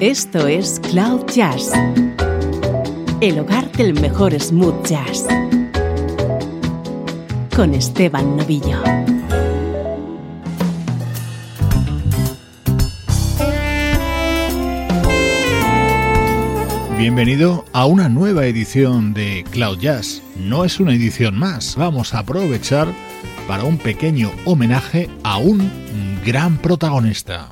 Esto es Cloud Jazz, el hogar del mejor smooth jazz, con Esteban Novillo. Bienvenido a una nueva edición de Cloud Jazz. No es una edición más, vamos a aprovechar para un pequeño homenaje a un gran protagonista.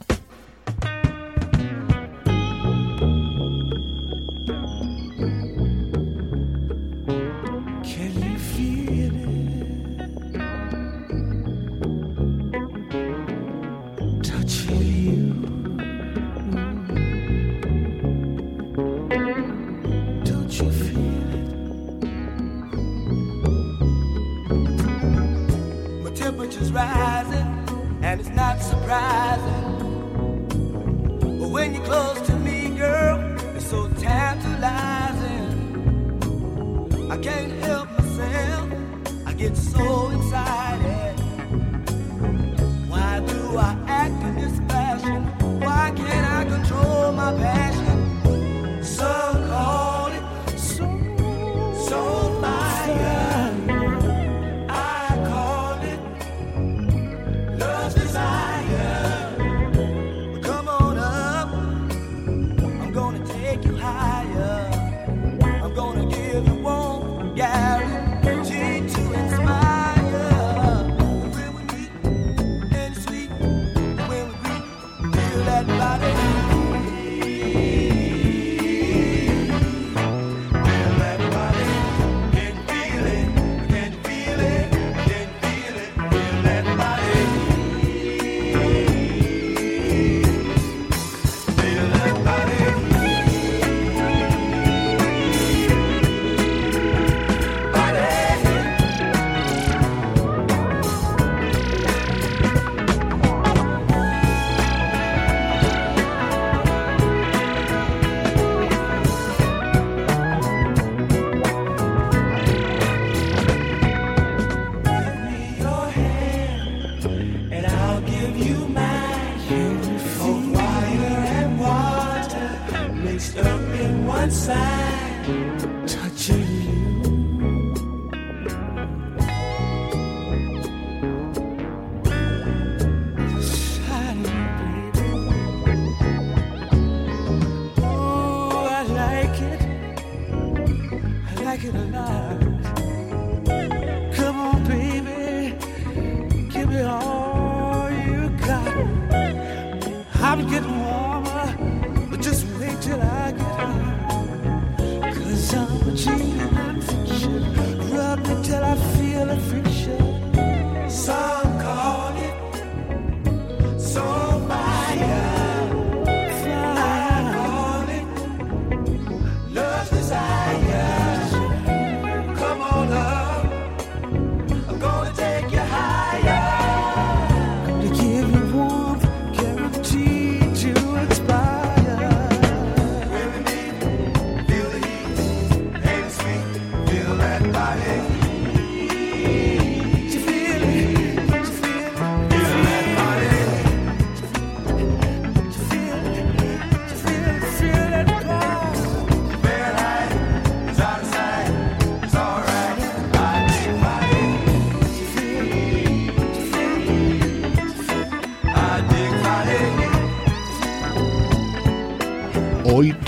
Hoy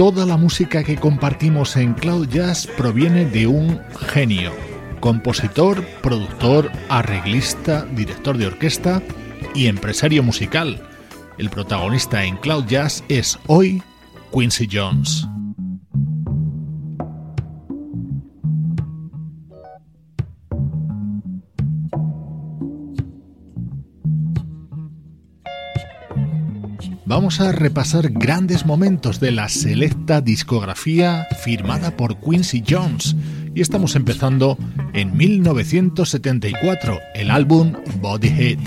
toda la música que compartimos en Cloud Jazz proviene de un genio, compositor, productor, arreglista, director de orquesta y empresario musical. El protagonista en Cloud Jazz es hoy Quincy Jones. Vamos a repasar grandes momentos de la selecta discografía firmada por Quincy Jones y estamos empezando en 1974, el álbum Body Hit.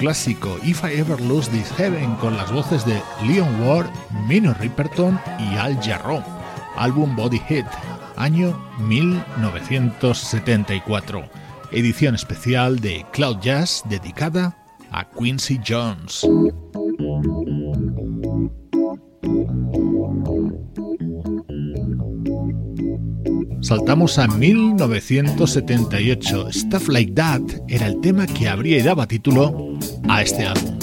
Clásico If I Ever Lose This Heaven con las voces de Leon Ward, Minor Ripperton y Al Jarreau, álbum Body Hit, año 1974, edición especial de Cloud Jazz dedicada a Quincy Jones. Saltamos a 1978. Stuff Like That era el tema que abría y daba título a este álbum.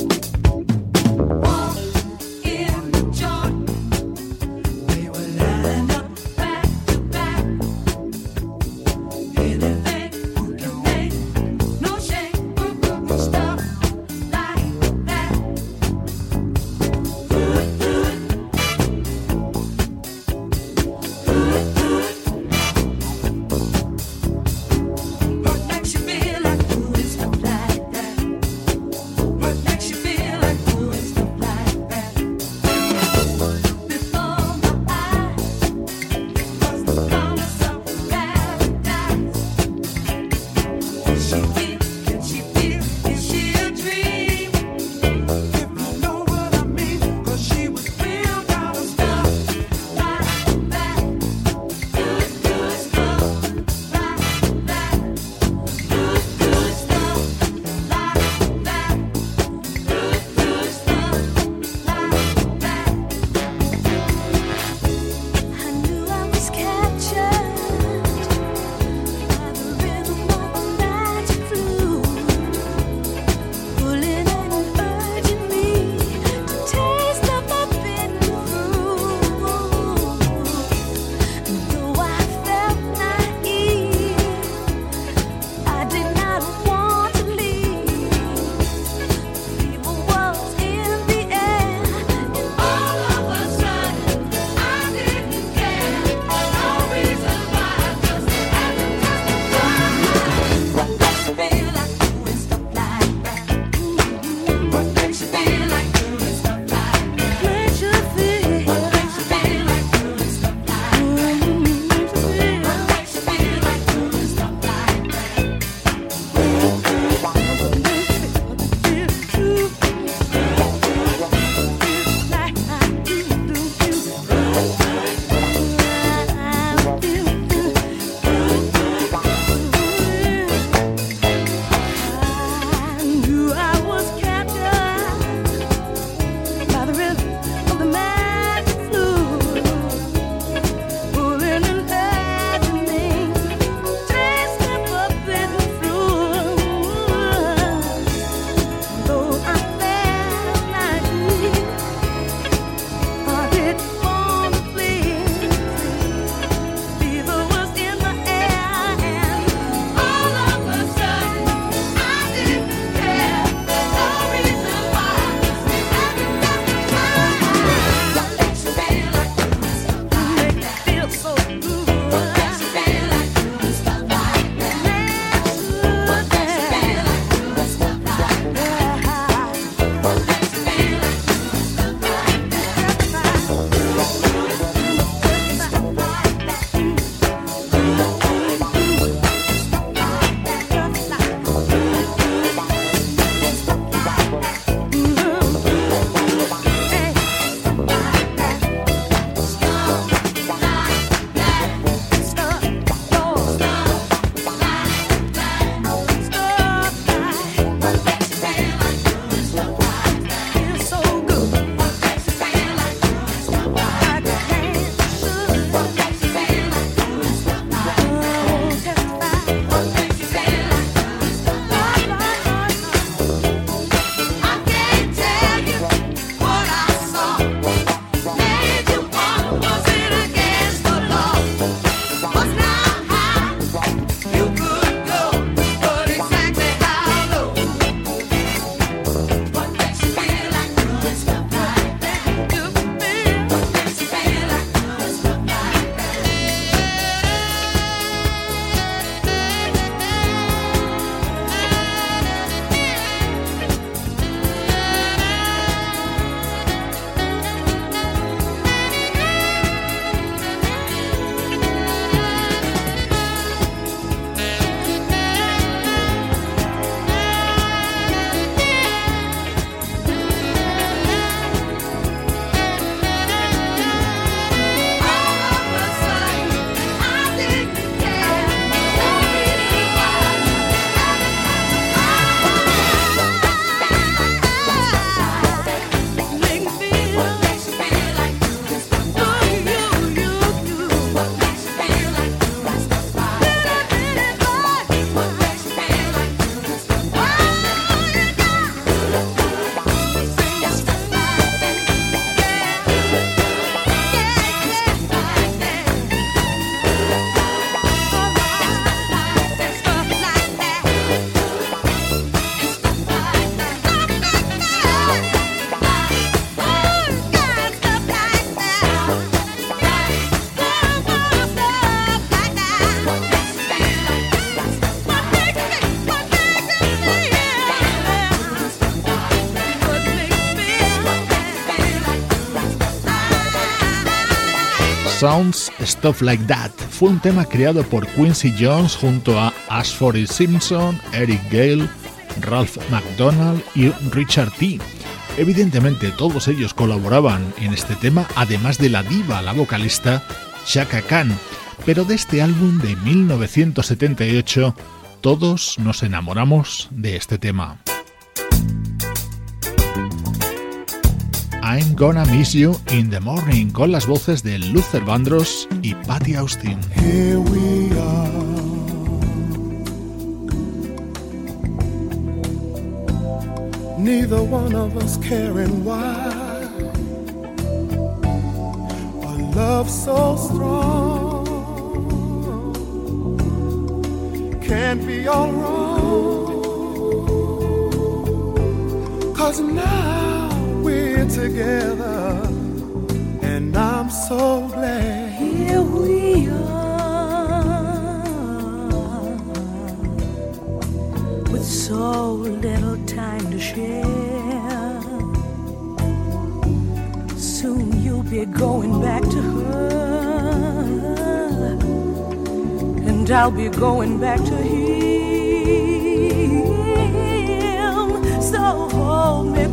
Sounds Stuff Like That. Fue un tema creado por Quincy Jones junto a Ashford Simpson, Eric Gale, Ralph McDonald y Richard T. Evidentemente todos ellos colaboraban en este tema, además de la diva, la vocalista Shaka Khan. Pero de este álbum de 1978 todos nos enamoramos de este tema. I'm Gonna Miss You in the Morning con las voces de Luther Vandross y Patty Austin. Here we are. Neither one of us caring why. A love so strong can't be all wrong. Cause now we're together, and I'm so glad. Here we are, with so little time to share. Soon you'll be going back to her, and I'll be going back to him. So hold me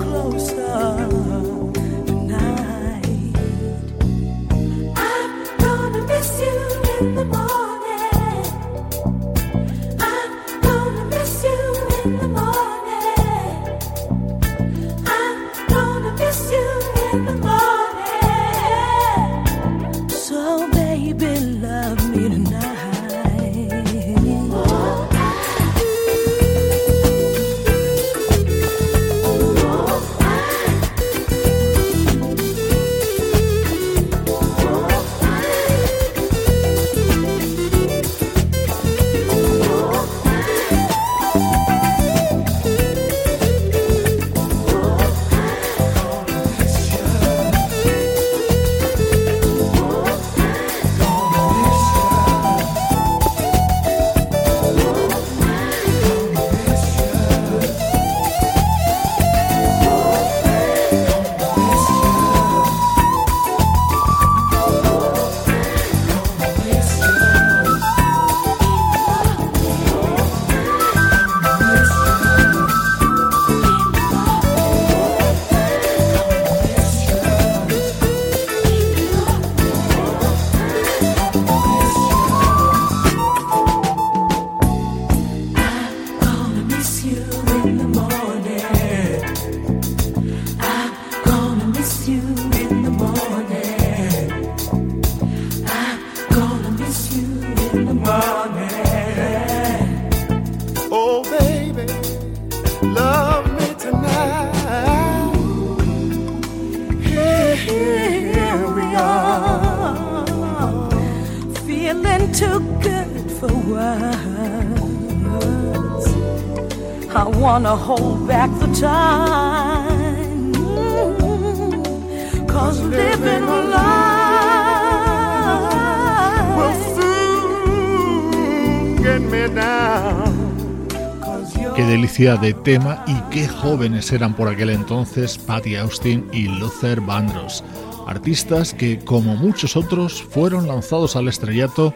de tema y qué jóvenes eran por aquel entonces Patty Austin y Luther Vandross, artistas que como muchos otros fueron lanzados al estrellato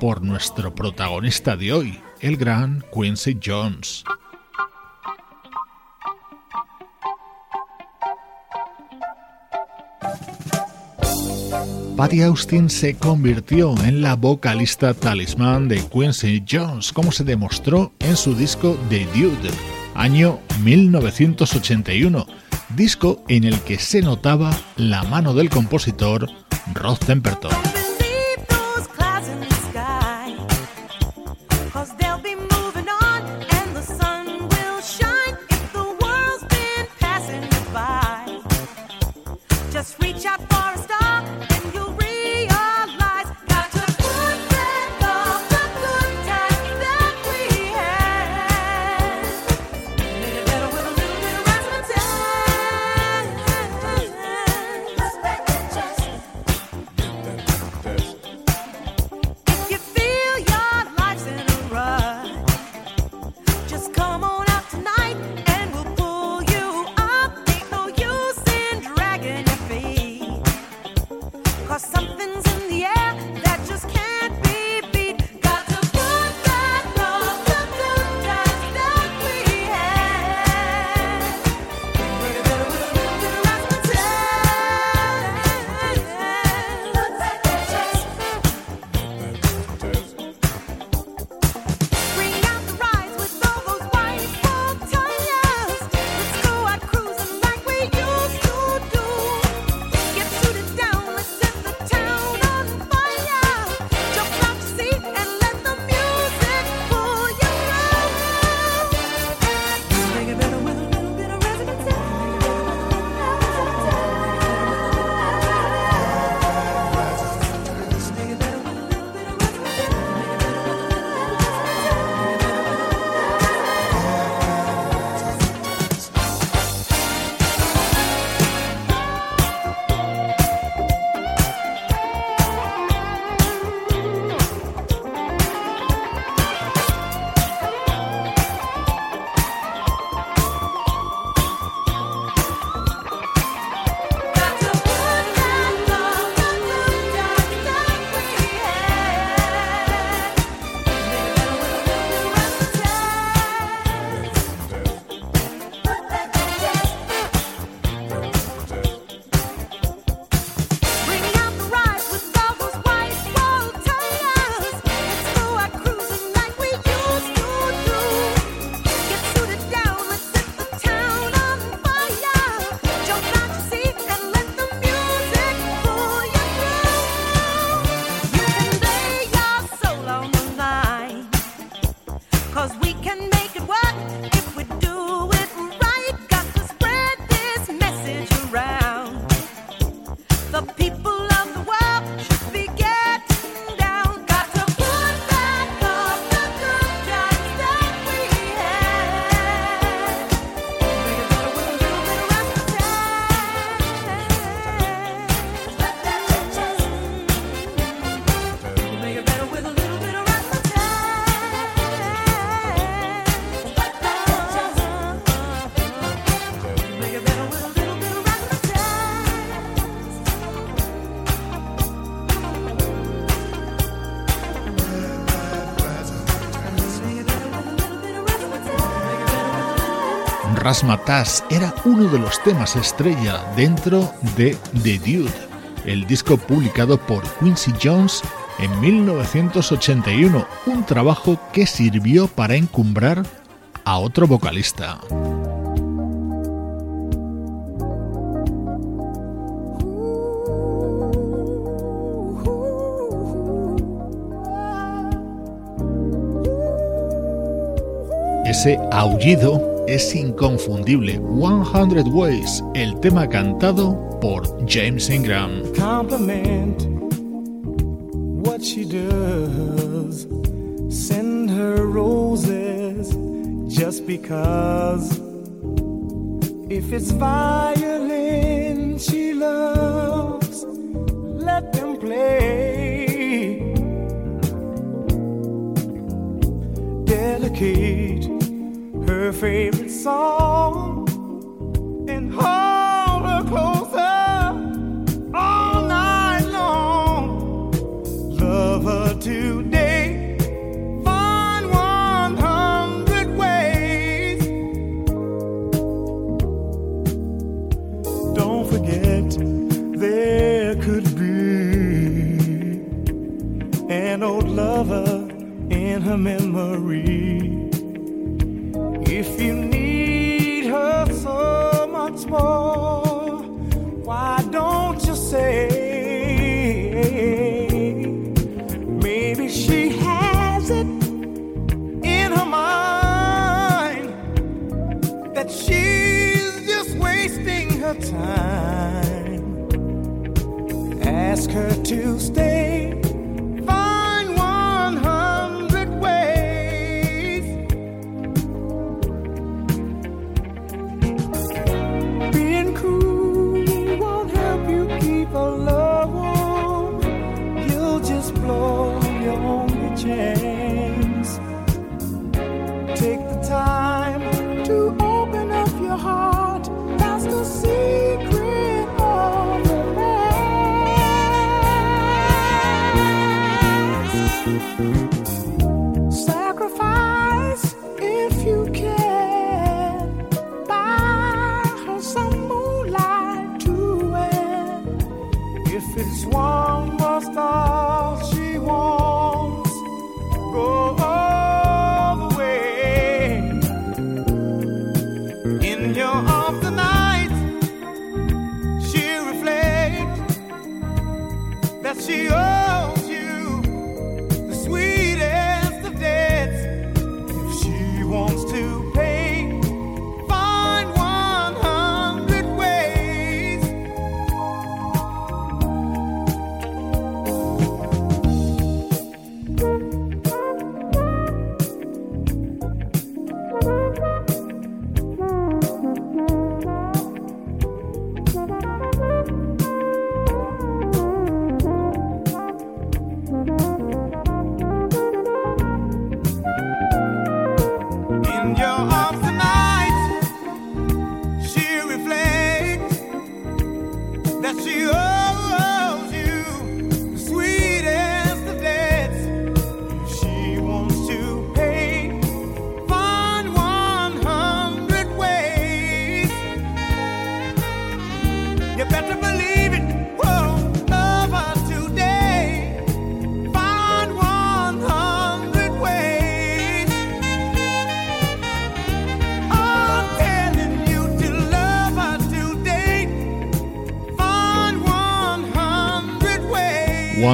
por nuestro protagonista de hoy, el gran Quincy Jones. Patty Austin se convirtió en la vocalista talismán de Quincy Jones, como se demostró en su disco The Dude, año 1981, disco en el que se notaba la mano del compositor Rod Temperton. Rasmatas era uno de los temas estrella dentro de The Dude, el disco publicado por Quincy Jones en 1981, un trabajo que sirvió para encumbrar a otro vocalista. Ese aullido es inconfundible. 100 Ways, el tema cantado por James Ingram. Compliment what she does. Send her roses just because. If it's violin she loves, let them play. Delicate her favorite all.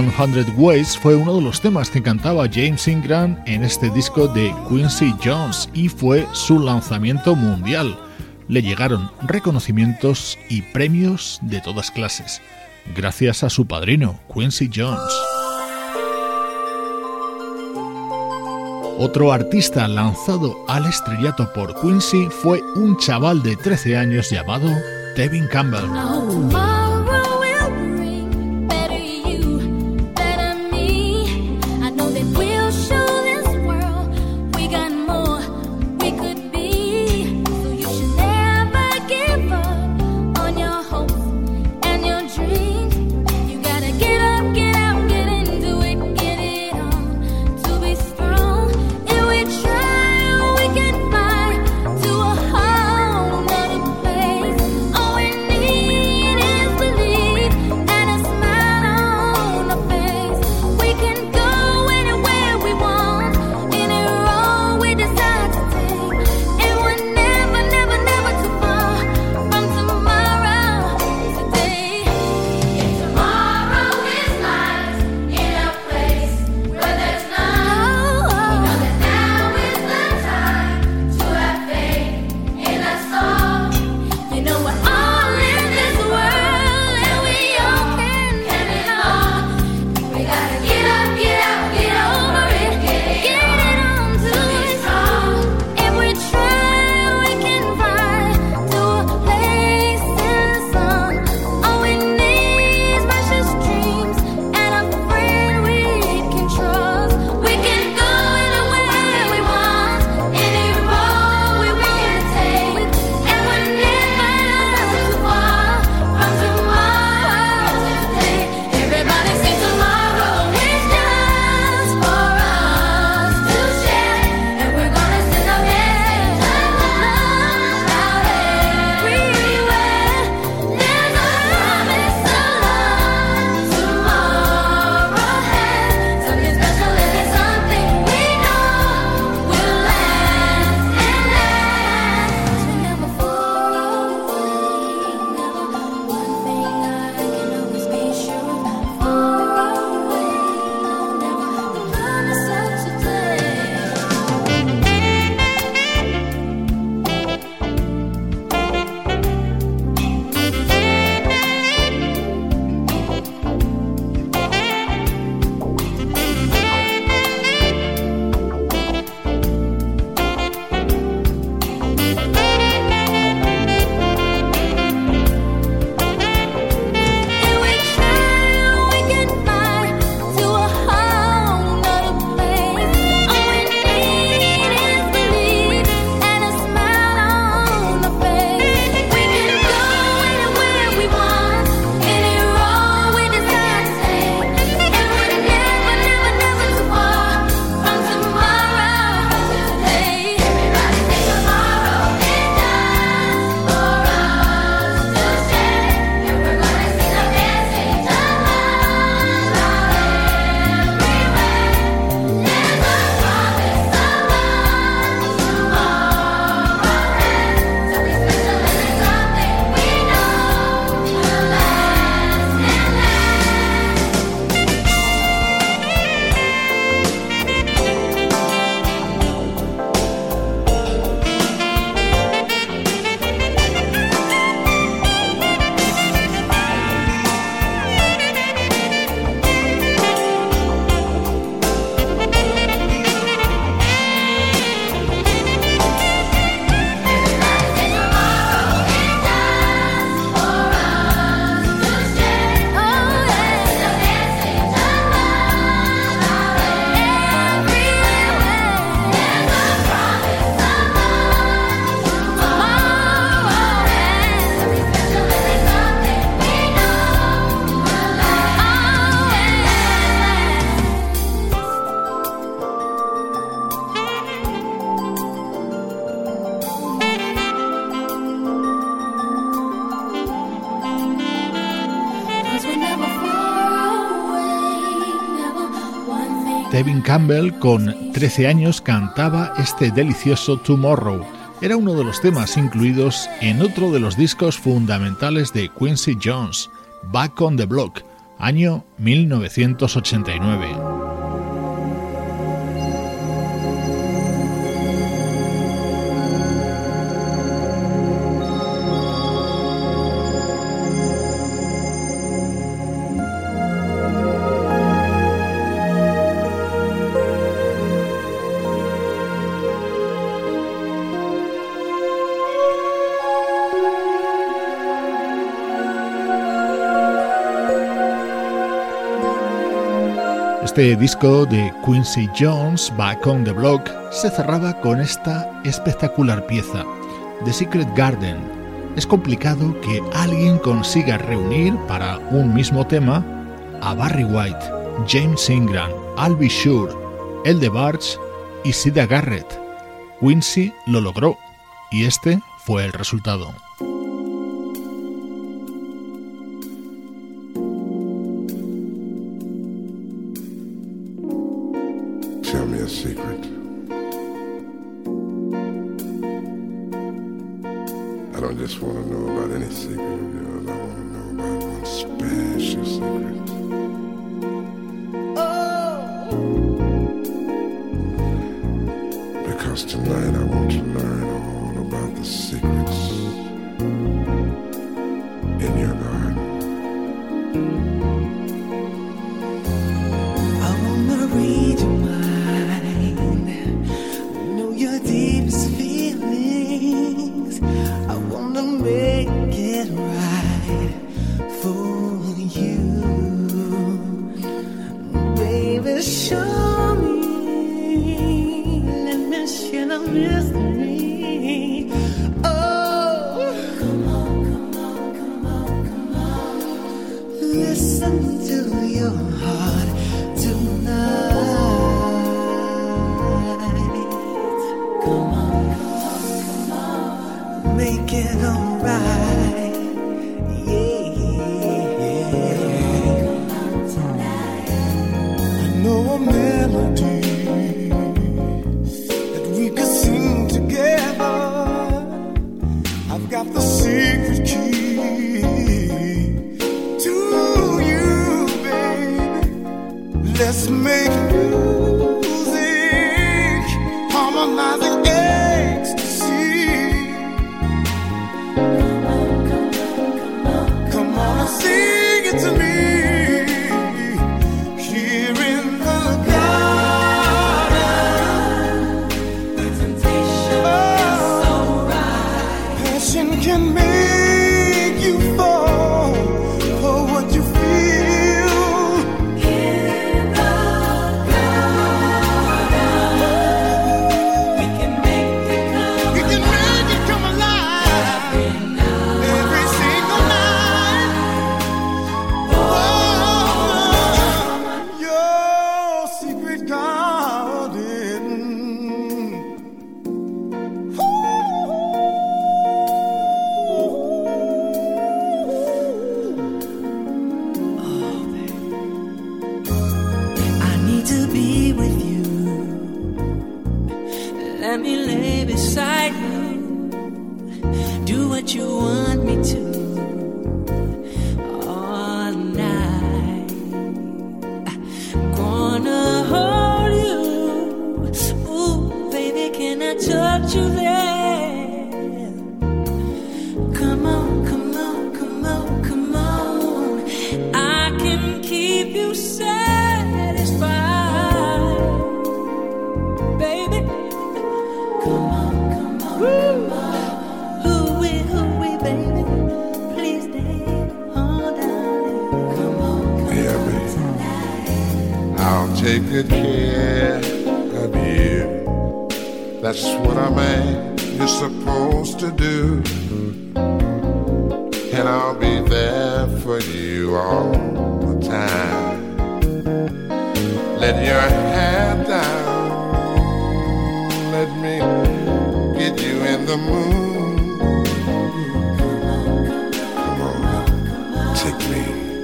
100 Ways fue uno de los temas que cantaba James Ingram en este disco de Quincy Jones y fue su lanzamiento mundial. Le llegaron reconocimientos y premios de todas clases, gracias a su padrino, Quincy Jones. Otro artista lanzado al estrellato por Quincy fue un chaval de 13 años llamado Tevin Campbell. Campbell, con 13 años, cantaba este delicioso Tomorrow. Era uno de los temas incluidos en otro de los discos fundamentales de Quincy Jones, Back on the Block, año 1989. Este disco de Quincy Jones, Back on the Block, se cerraba con esta espectacular pieza, The Secret Garden. Es complicado que alguien consiga reunir para un mismo tema a Barry White, James Ingram, Albie Shure, El de Barge y Sida Garrett. Quincy lo logró y este fue el resultado. I don't just want to know about any secret of yours. I want to know about one special secret. Oh. Because tonight I want to learn all about the secret. You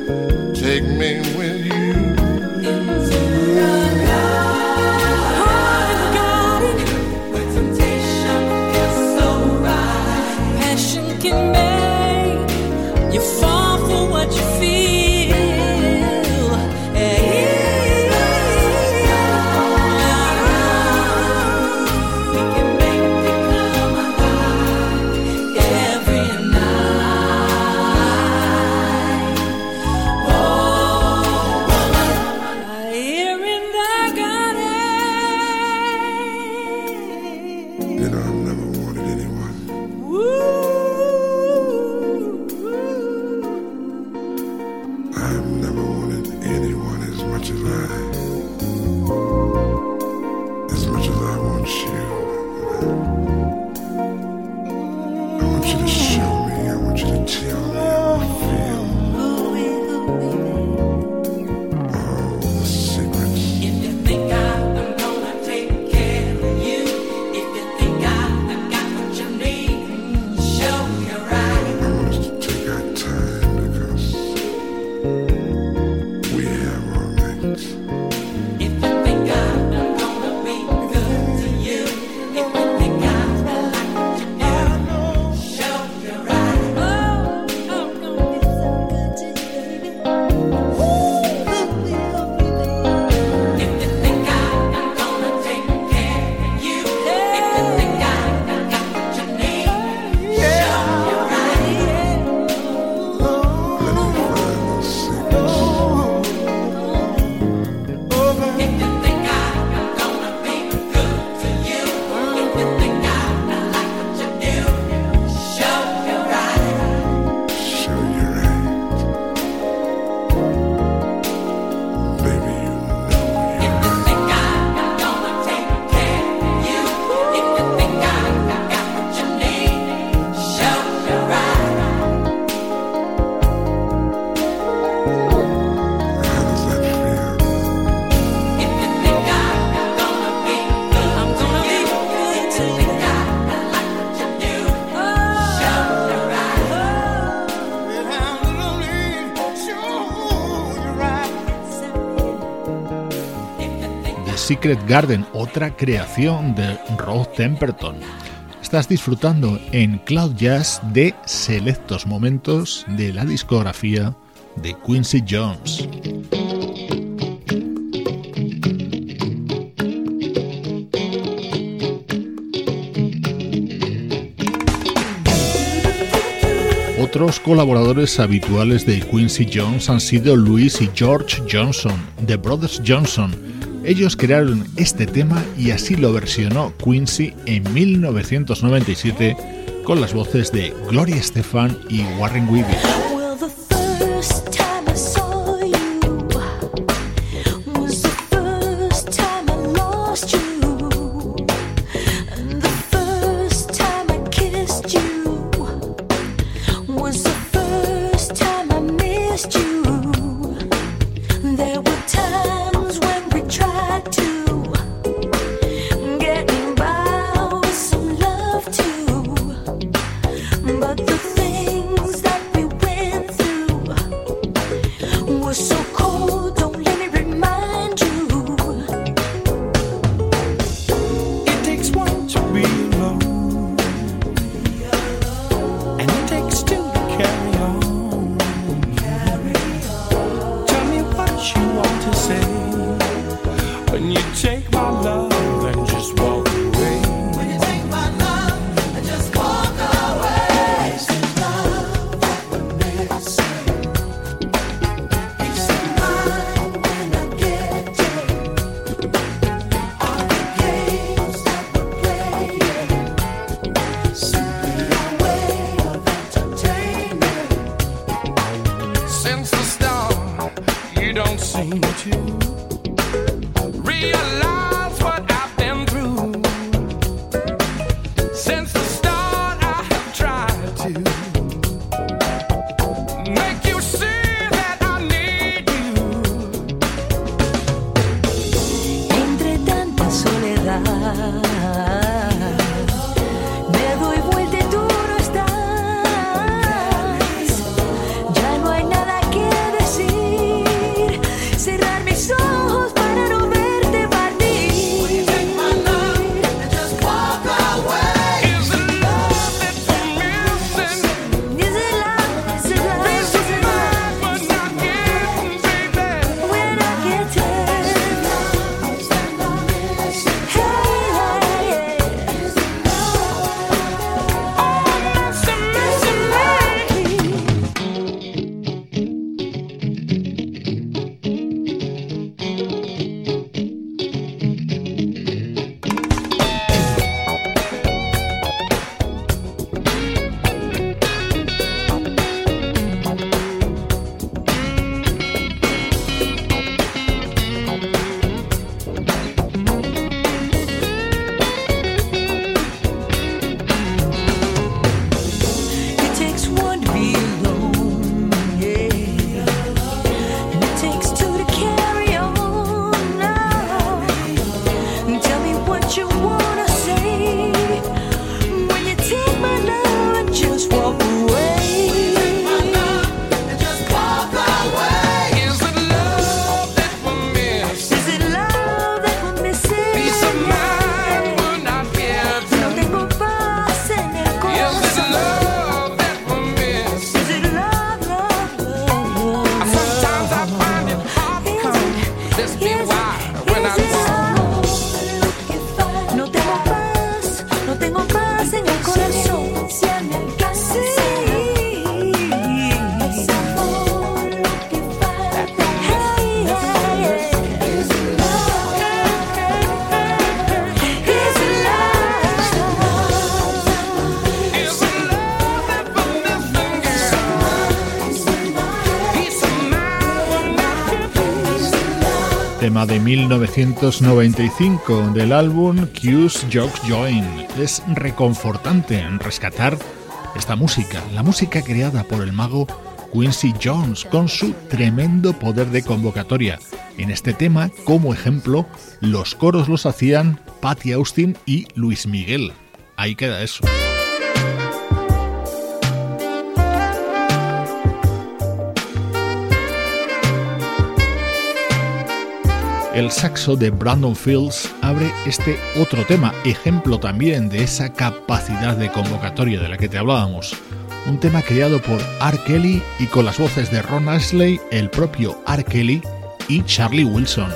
fall for what you Secret Garden, otra creación de Rod Temperton. Estás disfrutando en Cloud Jazz de selectos momentos de la discografía de Quincy Jones. Otros colaboradores habituales de Quincy Jones han sido Louis y George Johnson, The Brothers Johnson. Ellos crearon este tema y así lo versionó Quincy en 1997 con las voces de Gloria Estefan y Warren De 1995 del álbum Q's Jokes Join. Es reconfortante rescatar esta música, la música creada por el mago Quincy Jones con su tremendo poder de convocatoria. En este tema, como ejemplo, los coros los hacían Patty Austin y Luis Miguel. Ahí queda eso. El saxo de Brandon Fields abre este otro tema, ejemplo también de esa capacidad de convocatoria de la que te hablábamos. Un tema creado por R. Kelly y con las voces de Ron Ashley, el propio R. Kelly y Charlie Wilson.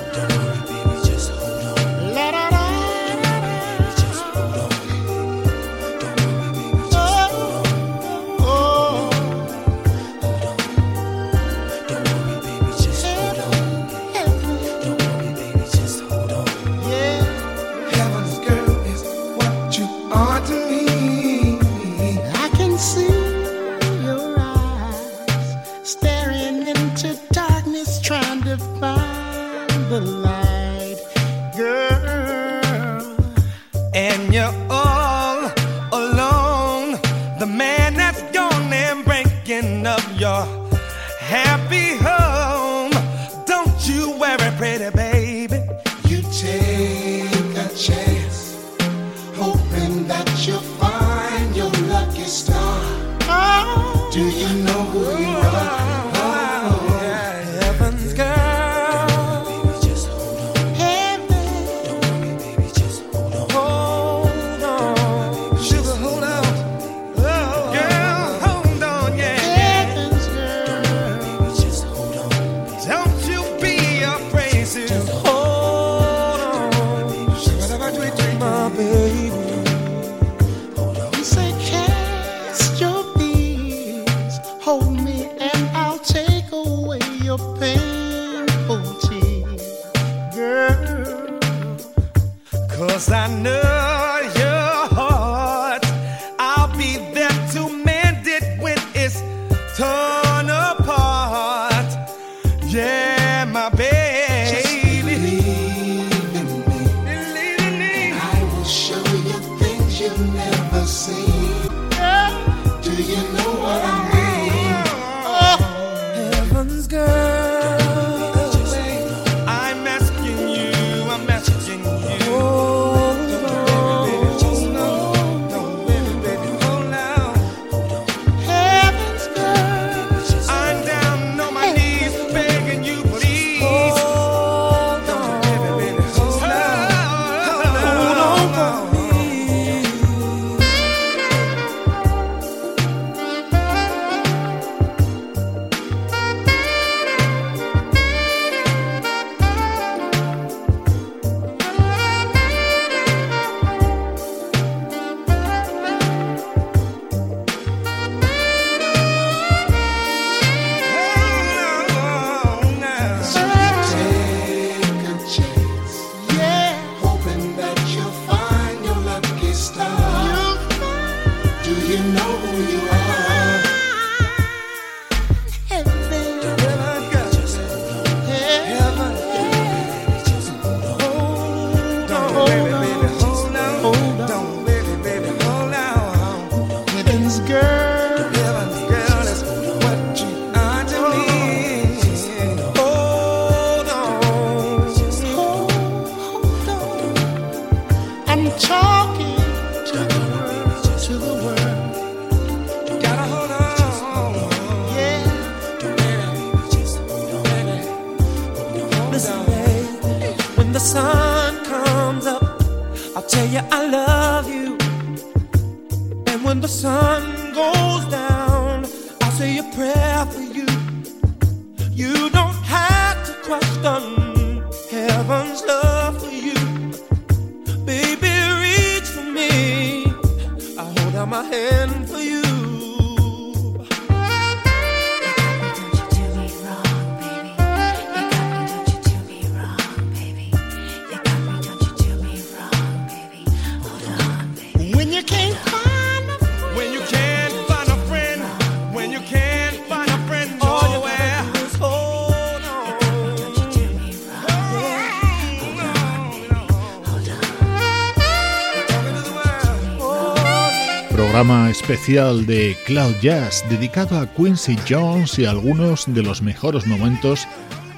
Especial de Cloud Jazz dedicado a Quincy Jones y algunos de los mejores momentos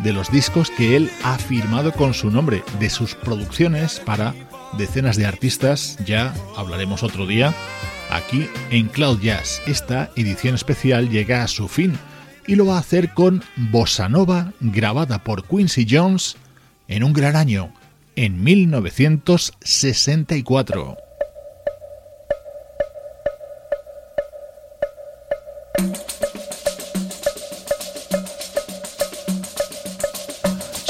de los discos que él ha firmado con su nombre, de sus producciones para decenas de artistas, ya hablaremos otro día, aquí en Cloud Jazz. Esta edición especial llega a su fin y lo va a hacer con Bossa Nova grabada por Quincy Jones en un gran año, en 1964.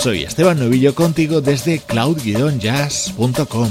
Soy Esteban Novillo contigo desde cloud-jazz.com.